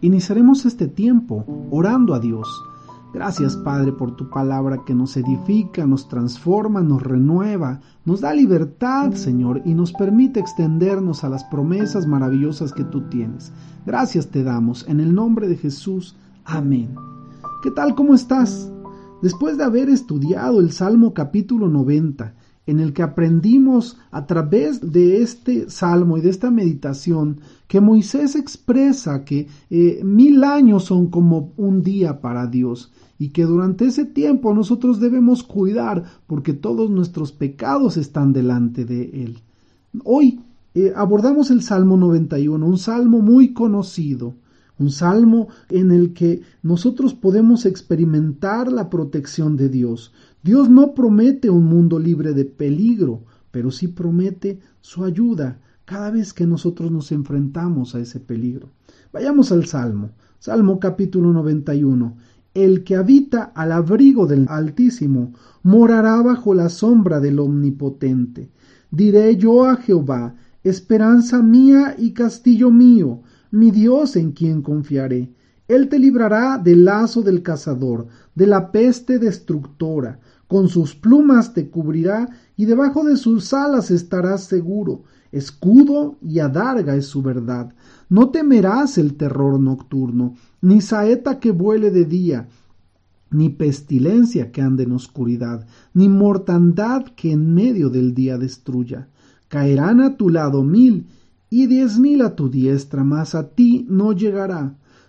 Iniciaremos este tiempo orando a Dios. Gracias Padre por tu palabra que nos edifica, nos transforma, nos renueva, nos da libertad Señor y nos permite extendernos a las promesas maravillosas que tú tienes. Gracias te damos en el nombre de Jesús. Amén. ¿Qué tal? ¿Cómo estás? Después de haber estudiado el Salmo capítulo 90, en el que aprendimos a través de este salmo y de esta meditación que Moisés expresa que eh, mil años son como un día para Dios y que durante ese tiempo nosotros debemos cuidar porque todos nuestros pecados están delante de Él. Hoy eh, abordamos el Salmo 91, un salmo muy conocido, un salmo en el que nosotros podemos experimentar la protección de Dios. Dios no promete un mundo libre de peligro, pero sí promete su ayuda cada vez que nosotros nos enfrentamos a ese peligro. Vayamos al Salmo, Salmo capítulo 91. El que habita al abrigo del Altísimo morará bajo la sombra del Omnipotente. Diré yo a Jehová, esperanza mía y castillo mío, mi Dios en quien confiaré. Él te librará del lazo del cazador, de la peste destructora. Con sus plumas te cubrirá y debajo de sus alas estarás seguro. Escudo y adarga es su verdad. No temerás el terror nocturno, ni saeta que vuele de día, ni pestilencia que ande en oscuridad, ni mortandad que en medio del día destruya. Caerán a tu lado mil y diez mil a tu diestra, mas a ti no llegará.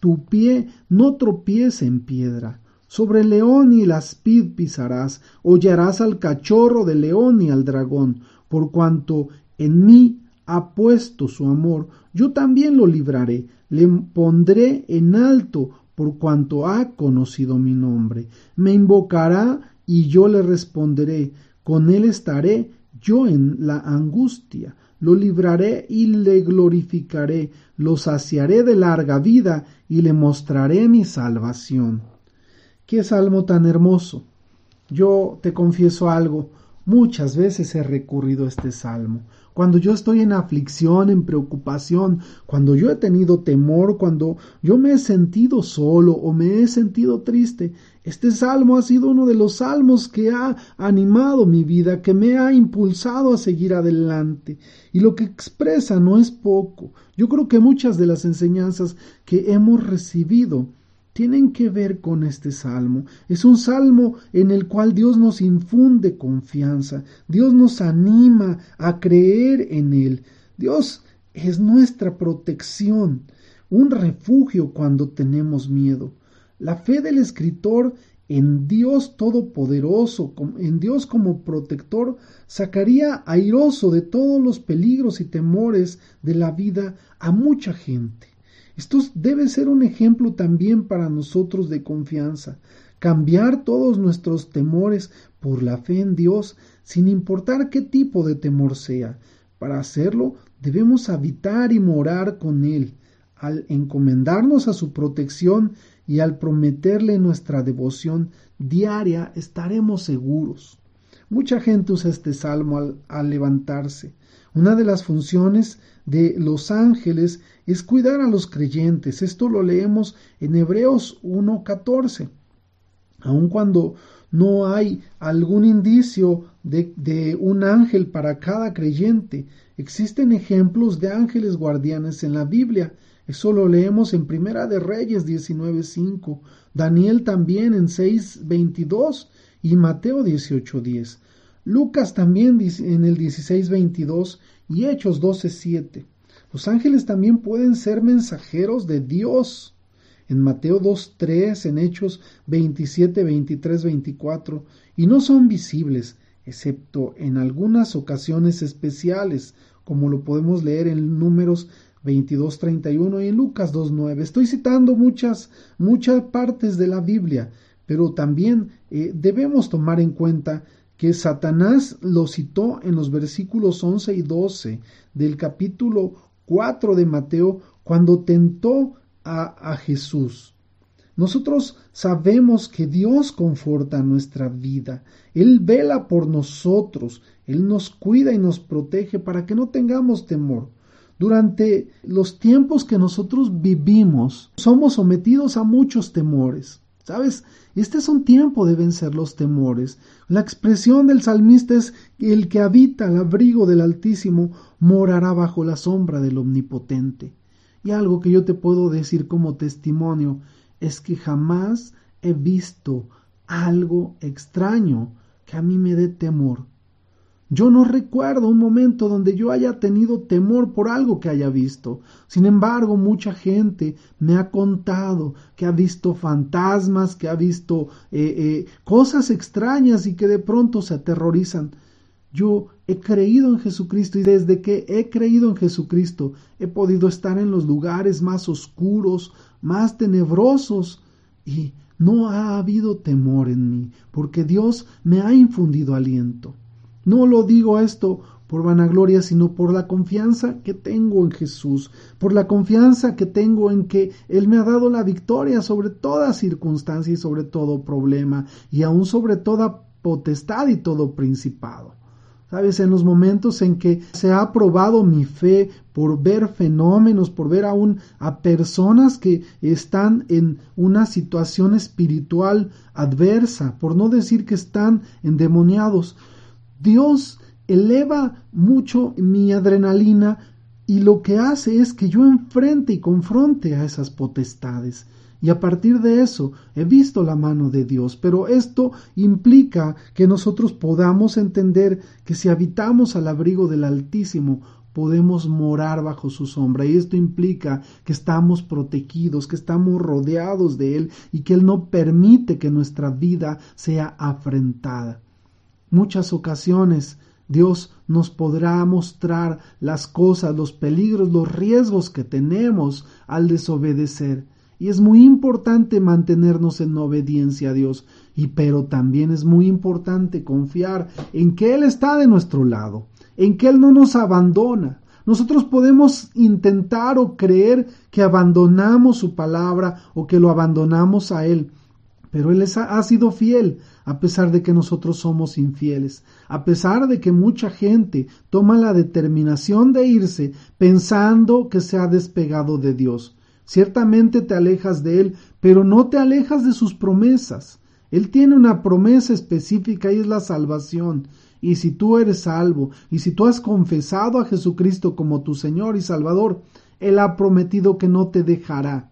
tu pie no tropiece en piedra. Sobre el león y la pid pisarás, hollarás al cachorro del león y al dragón, por cuanto en mí ha puesto su amor, yo también lo libraré, le pondré en alto, por cuanto ha conocido mi nombre. Me invocará y yo le responderé, con él estaré yo en la angustia lo libraré y le glorificaré, lo saciaré de larga vida y le mostraré mi salvación. Qué salmo tan hermoso. Yo te confieso algo, muchas veces he recurrido a este salmo cuando yo estoy en aflicción, en preocupación, cuando yo he tenido temor, cuando yo me he sentido solo o me he sentido triste. Este salmo ha sido uno de los salmos que ha animado mi vida, que me ha impulsado a seguir adelante. Y lo que expresa no es poco. Yo creo que muchas de las enseñanzas que hemos recibido tienen que ver con este salmo. Es un salmo en el cual Dios nos infunde confianza, Dios nos anima a creer en Él. Dios es nuestra protección, un refugio cuando tenemos miedo. La fe del escritor en Dios Todopoderoso, en Dios como protector, sacaría airoso de todos los peligros y temores de la vida a mucha gente. Esto debe ser un ejemplo también para nosotros de confianza, cambiar todos nuestros temores por la fe en Dios, sin importar qué tipo de temor sea. Para hacerlo debemos habitar y morar con Él, al encomendarnos a su protección y al prometerle nuestra devoción diaria, estaremos seguros. Mucha gente usa este salmo al, al levantarse. Una de las funciones de los ángeles es cuidar a los creyentes. Esto lo leemos en Hebreos 1.14. Aun cuando no hay algún indicio de, un ángel para cada creyente, existen ejemplos de ángeles guardianes en la Biblia. Eso lo leemos en Primera de Reyes 19.5, Daniel también en 6.22 y Mateo 18.10. Lucas también en el 16:22 y Hechos 12:7. Los ángeles también pueden ser mensajeros de Dios. En Mateo 2:3, en Hechos 27, 23, 24, y no son visibles, excepto en algunas ocasiones especiales, como lo podemos leer en Números 22:31 y en Lucas 2:9. Estoy citando muchas muchas partes de la Biblia, pero también eh, debemos tomar en cuenta que Satanás lo citó en los versículos 11 y 12 del capítulo 4 de Mateo cuando tentó a, a Jesús. Nosotros sabemos que Dios conforta nuestra vida. Él vela por nosotros. Él nos cuida y nos protege para que no tengamos temor. Durante los tiempos que nosotros vivimos, somos sometidos a muchos temores. ¿Sabes? Este es un tiempo de vencer los temores. La expresión del salmista es el que habita al abrigo del Altísimo morará bajo la sombra del Omnipotente. Y algo que yo te puedo decir como testimonio es que jamás he visto algo extraño que a mí me dé temor. Yo no recuerdo un momento donde yo haya tenido temor por algo que haya visto. Sin embargo, mucha gente me ha contado que ha visto fantasmas, que ha visto eh, eh, cosas extrañas y que de pronto se aterrorizan. Yo he creído en Jesucristo y desde que he creído en Jesucristo he podido estar en los lugares más oscuros, más tenebrosos y no ha habido temor en mí, porque Dios me ha infundido aliento. No lo digo esto por vanagloria, sino por la confianza que tengo en Jesús, por la confianza que tengo en que Él me ha dado la victoria sobre toda circunstancia y sobre todo problema, y aún sobre toda potestad y todo principado. Sabes, en los momentos en que se ha probado mi fe por ver fenómenos, por ver aún a personas que están en una situación espiritual adversa, por no decir que están endemoniados, Dios eleva mucho mi adrenalina y lo que hace es que yo enfrente y confronte a esas potestades. Y a partir de eso he visto la mano de Dios, pero esto implica que nosotros podamos entender que si habitamos al abrigo del Altísimo, podemos morar bajo su sombra y esto implica que estamos protegidos, que estamos rodeados de Él y que Él no permite que nuestra vida sea afrentada. Muchas ocasiones Dios nos podrá mostrar las cosas, los peligros, los riesgos que tenemos al desobedecer. Y es muy importante mantenernos en obediencia a Dios. Y pero también es muy importante confiar en que Él está de nuestro lado, en que Él no nos abandona. Nosotros podemos intentar o creer que abandonamos su palabra o que lo abandonamos a Él, pero Él ha sido fiel a pesar de que nosotros somos infieles, a pesar de que mucha gente toma la determinación de irse pensando que se ha despegado de Dios. Ciertamente te alejas de Él, pero no te alejas de sus promesas. Él tiene una promesa específica y es la salvación. Y si tú eres salvo, y si tú has confesado a Jesucristo como tu Señor y Salvador, Él ha prometido que no te dejará.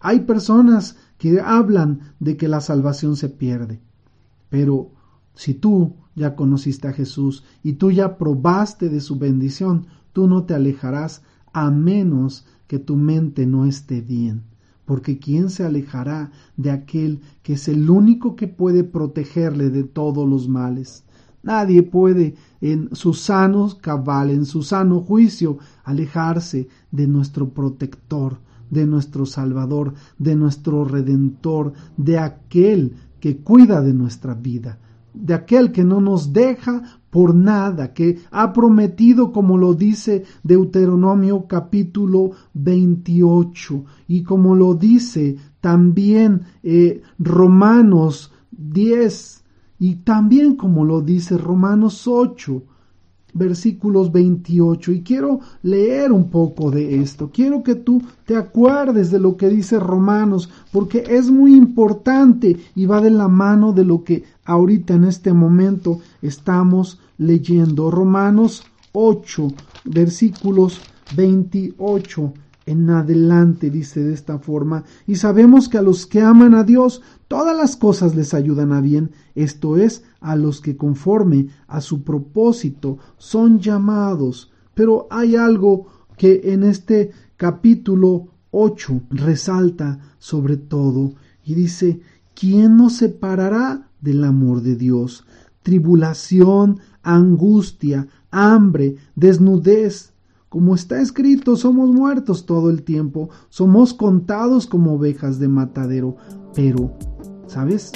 Hay personas que hablan de que la salvación se pierde. Pero si tú ya conociste a Jesús y tú ya probaste de su bendición, tú no te alejarás a menos que tu mente no esté bien. Porque ¿quién se alejará de aquel que es el único que puede protegerle de todos los males? Nadie puede en su sano cabal, en su sano juicio, alejarse de nuestro protector, de nuestro Salvador, de nuestro Redentor, de aquel que cuida de nuestra vida, de aquel que no nos deja por nada, que ha prometido, como lo dice Deuteronomio capítulo 28, y como lo dice también eh, Romanos 10, y también como lo dice Romanos 8, versículos 28 y quiero leer un poco de esto. Quiero que tú te acuerdes de lo que dice Romanos porque es muy importante y va de la mano de lo que ahorita en este momento estamos leyendo. Romanos 8 versículos 28 en adelante, dice de esta forma, y sabemos que a los que aman a Dios, todas las cosas les ayudan a bien, esto es, a los que conforme a su propósito son llamados. Pero hay algo que en este capítulo 8 resalta sobre todo, y dice, ¿quién nos separará del amor de Dios? Tribulación, angustia, hambre, desnudez, Como está escrito, somos muertos todo el tiempo, somos contados como ovejas de matadero. Pero, ¿sabes?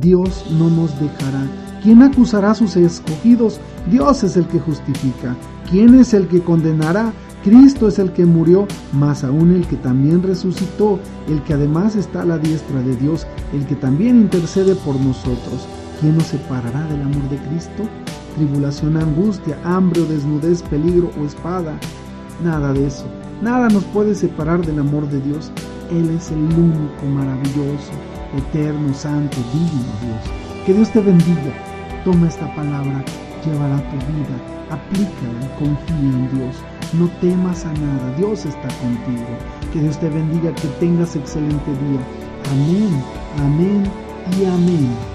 Dios no nos dejará. ¿Quién acusará a sus escogidos? Dios es el que justifica. ¿Quién es el que condenará? Cristo es el que murió, más aún el que también resucitó, el que además está a la diestra de Dios, el que también intercede por nosotros. ¿Quién nos separará del amor de Cristo? Tribulación, angustia, hambre o desnudez, peligro o espada. Nada de eso. Nada nos puede separar del amor de Dios. Él es el único, maravilloso, eterno, santo, digno Dios. Que Dios te bendiga. Toma esta palabra, llévala a tu vida, aplícala y confía en Dios. No temas a nada, Dios está contigo. Que Dios te bendiga, que tengas excelente día. Amén, amén y amén.